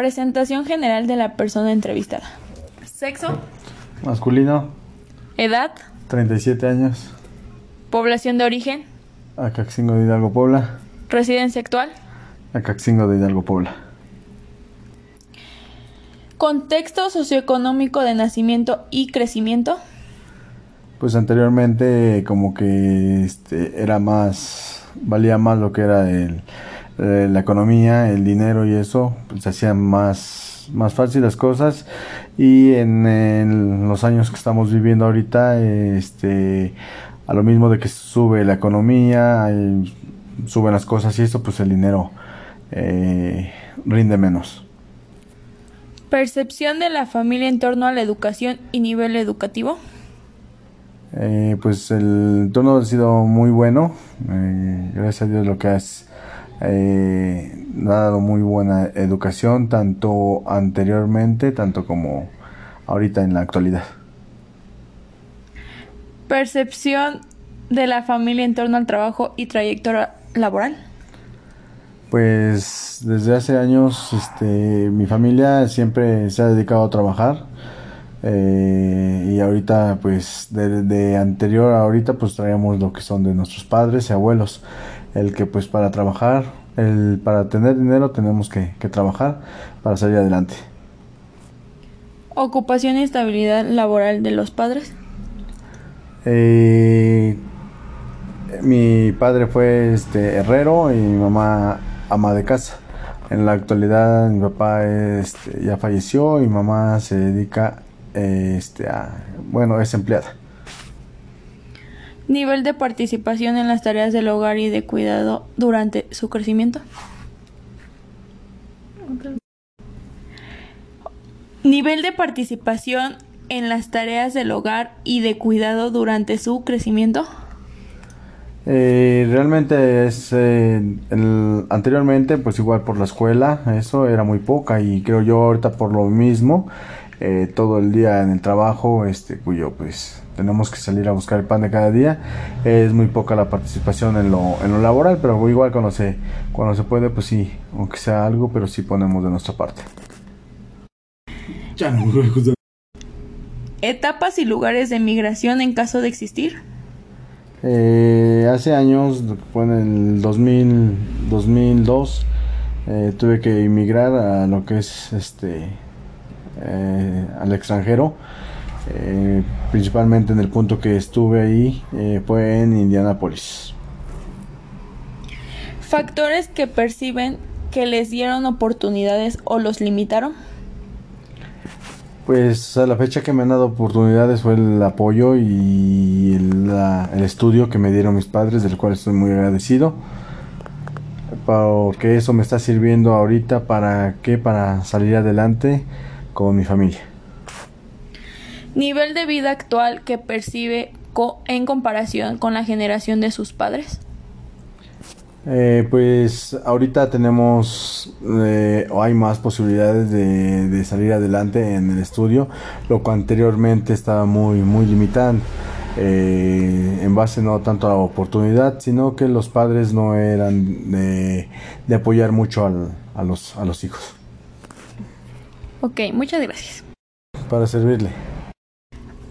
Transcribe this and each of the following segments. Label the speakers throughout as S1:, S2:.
S1: Presentación general de la persona entrevistada. Sexo,
S2: Masculino,
S1: edad,
S2: 37 años,
S1: población de origen,
S2: Acaxingo de Hidalgo, Puebla,
S1: residencia actual,
S2: Acaxingo de Hidalgo, Puebla.
S1: contexto socioeconómico de nacimiento y crecimiento,
S2: Pues anteriormente como que este, era más, valía más lo que era el, eh, la economía, el dinero y eso, pues se hacían más, más fácil las cosas y en, en los años que estamos viviendo ahorita, este, a lo mismo de que sube la economía, hay- suben las cosas y esto, pues el dinero eh, rinde menos.
S1: percepción de la familia en torno a la educación y nivel educativo,
S2: Eh, pues el entorno ha sido muy bueno. eh, gracias a Dios lo que has eh, dado muy buena educación, tanto anteriormente, tanto como ahorita en la actualidad.
S1: percepción de la familia en torno al trabajo y trayectoria laboral,
S2: Pues desde hace años este, mi familia siempre se ha dedicado a trabajar. eh, y ahorita pues de, de anterior a ahorita pues traíamos lo que son de nuestros padres y abuelos. El que pues para trabajar, el, para tener dinero tenemos que, que trabajar para salir adelante.
S1: ocupación y estabilidad laboral de los padres,
S2: Eh, mi padre fue este herrero y mi mamá ama de casa. En la actualidad mi papá este, ya falleció y mi mamá se dedica este, a, bueno, es empleada.
S1: Nivel de participación en las tareas del hogar y de cuidado durante su crecimiento. Nivel de participación en las tareas del hogar y de cuidado durante su crecimiento.
S2: Eh, realmente es eh, el- anteriormente pues igual por la escuela eso era muy poca y creo yo ahorita por lo mismo eh, todo el día en el trabajo este cuyo pues tenemos que salir a buscar el pan de cada día es muy poca la participación en lo, en lo laboral pero igual cuando se cuando se puede pues sí aunque sea algo pero sí ponemos de nuestra parte
S1: Etapas y lugares de migración en caso de existir.
S2: Eh, hace años, fue en el 2000, 2002, eh, tuve que emigrar a lo que es este eh, al extranjero. Eh, principalmente en el punto que estuve ahí eh, fue en Indianápolis.
S1: Factores que perciben que les dieron oportunidades o los limitaron.
S2: Pues a la fecha que me han dado oportunidades fue el apoyo y el, la- el estudio que me dieron mis padres, del cual estoy muy agradecido. Porque eso me está sirviendo ahorita para qué, para salir adelante con mi familia.
S1: Nivel de vida actual que percibe co- en comparación con la generación de sus padres.
S2: Eh, pues ahorita tenemos eh, o hay más posibilidades de, de salir adelante en el estudio, lo que anteriormente estaba muy muy limitado. eh, en base no tanto a la oportunidad, sino que los padres no eran de, de apoyar mucho al- a, los, a los hijos.
S1: Ok, muchas gracias.
S2: Para servirle.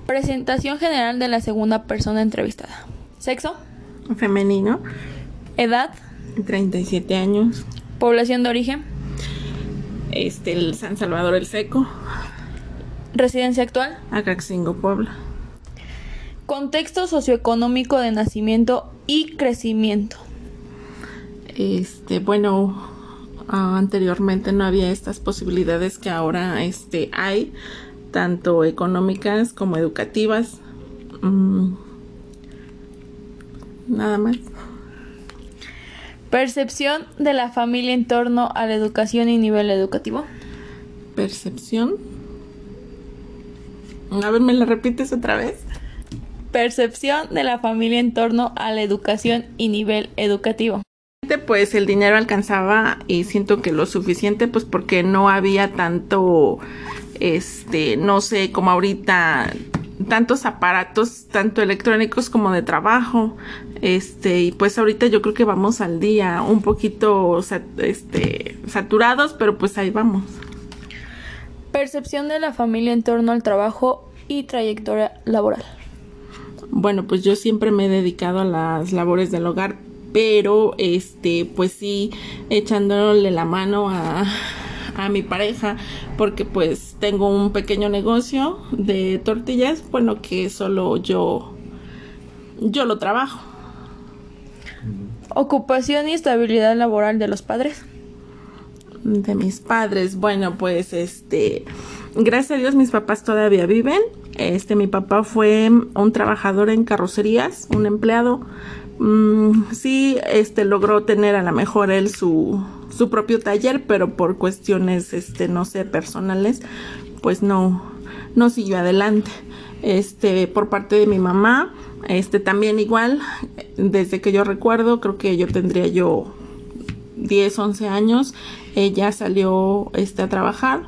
S1: Presentación general de la segunda persona entrevistada. Sexo,
S3: Femenino,
S1: edad,
S3: 37 años.
S1: población de origen,
S3: Este, el San Salvador el Seco,
S1: residencia actual,
S3: Acaxingo, Puebla.
S1: contexto socioeconómico de nacimiento y crecimiento.
S3: Este, bueno, anteriormente no había estas posibilidades que ahora este, hay, tanto económicas como educativas. Mm, nada más.
S1: Percepción de la familia en torno a la educación y nivel educativo.
S3: Percepción. A ver, ¿me la repites otra vez?
S1: Percepción de la familia en torno a la educación y nivel educativo.
S3: Pues el dinero alcanzaba y siento que lo suficiente pues porque no había tanto este no sé como ahorita tantos aparatos tanto electrónicos como de trabajo este y pues ahorita yo creo que vamos al día un poquito este saturados pero pues ahí vamos
S1: Percepción de la familia en torno al trabajo y trayectoria laboral.
S3: Bueno, pues yo siempre me he dedicado a las labores del hogar, pero este, pues sí, echándole la mano a, a mi pareja, porque pues tengo un pequeño negocio de tortillas, bueno, que solo yo, yo lo trabajo.
S1: Ocupación y estabilidad laboral de los padres.
S3: De mis padres, bueno, pues este, gracias a Dios mis papás todavía viven. Este, mi papá fue un trabajador en carrocerías, un empleado. Mm, sí, este, logró tener a lo mejor él su, su propio taller, pero por cuestiones, este, no sé, personales, pues no, no siguió adelante. Este, por parte de mi mamá, este, también igual, desde que yo recuerdo, creo que yo tendría yo 10, 11 años, ella salió, este, a trabajar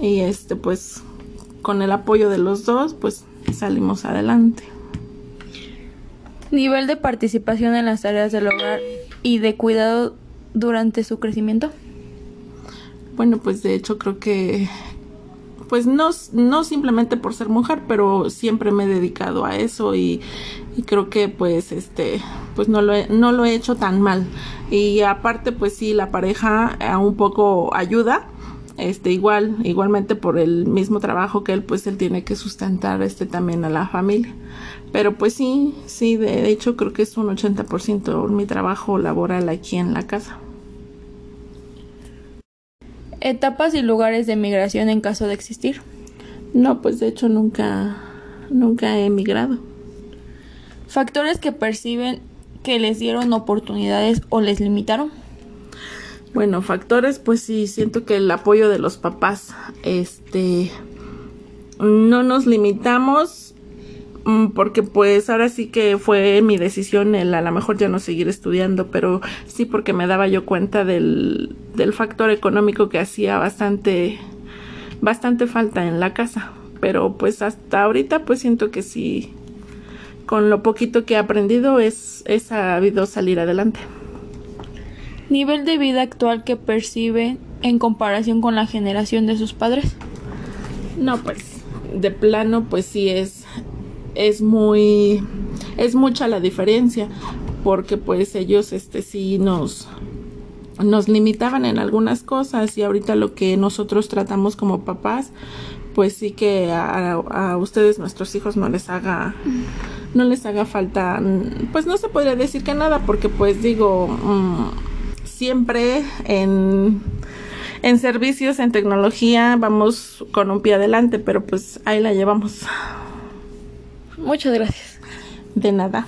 S3: y este, pues, con el apoyo de los dos, pues, salimos adelante.
S1: Nivel de participación en las tareas del hogar y de cuidado durante su crecimiento?
S3: Bueno, pues de hecho creo que, pues no, no simplemente por ser mujer, pero siempre me he dedicado a eso y, creo que pues este, pues no lo, he, no lo he hecho tan mal. Y aparte pues sí, la pareja a un poco ayuda, este igual igualmente por el mismo trabajo que él pues él tiene que sustentar este también a la familia. Pero pues sí sí de, hecho creo que es un 80% mi trabajo laboral aquí en la casa.
S1: Etapas y lugares de migración en caso de existir.
S3: No pues de hecho nunca nunca he emigrado
S1: factores que perciben que les dieron oportunidades o les limitaron
S3: bueno, factores, pues sí, siento que el apoyo de los papás, este, no nos limitamos mm, porque pues ahora sí que fue mi decisión el a lo mejor ya no seguir estudiando, pero sí porque me daba yo cuenta del, del factor económico que hacía bastante, bastante falta en la casa. Pero pues hasta ahorita pues siento que sí, con lo poquito que he aprendido es, es sabido salir adelante
S1: nivel de vida actual que percibe en comparación con la generación de sus padres?
S3: No, pues de plano pues sí es es muy es mucha la diferencia porque pues ellos este sí nos nos limitaban en algunas cosas y ahorita lo que nosotros tratamos como papás pues sí que a, a, ustedes nuestros hijos no les haga no les haga falta pues no se podría decir que nada porque pues digo mmm, siempre en, en servicios, en tecnología, vamos con un pie adelante, pero pues ahí la llevamos.
S1: Muchas gracias.
S3: De nada.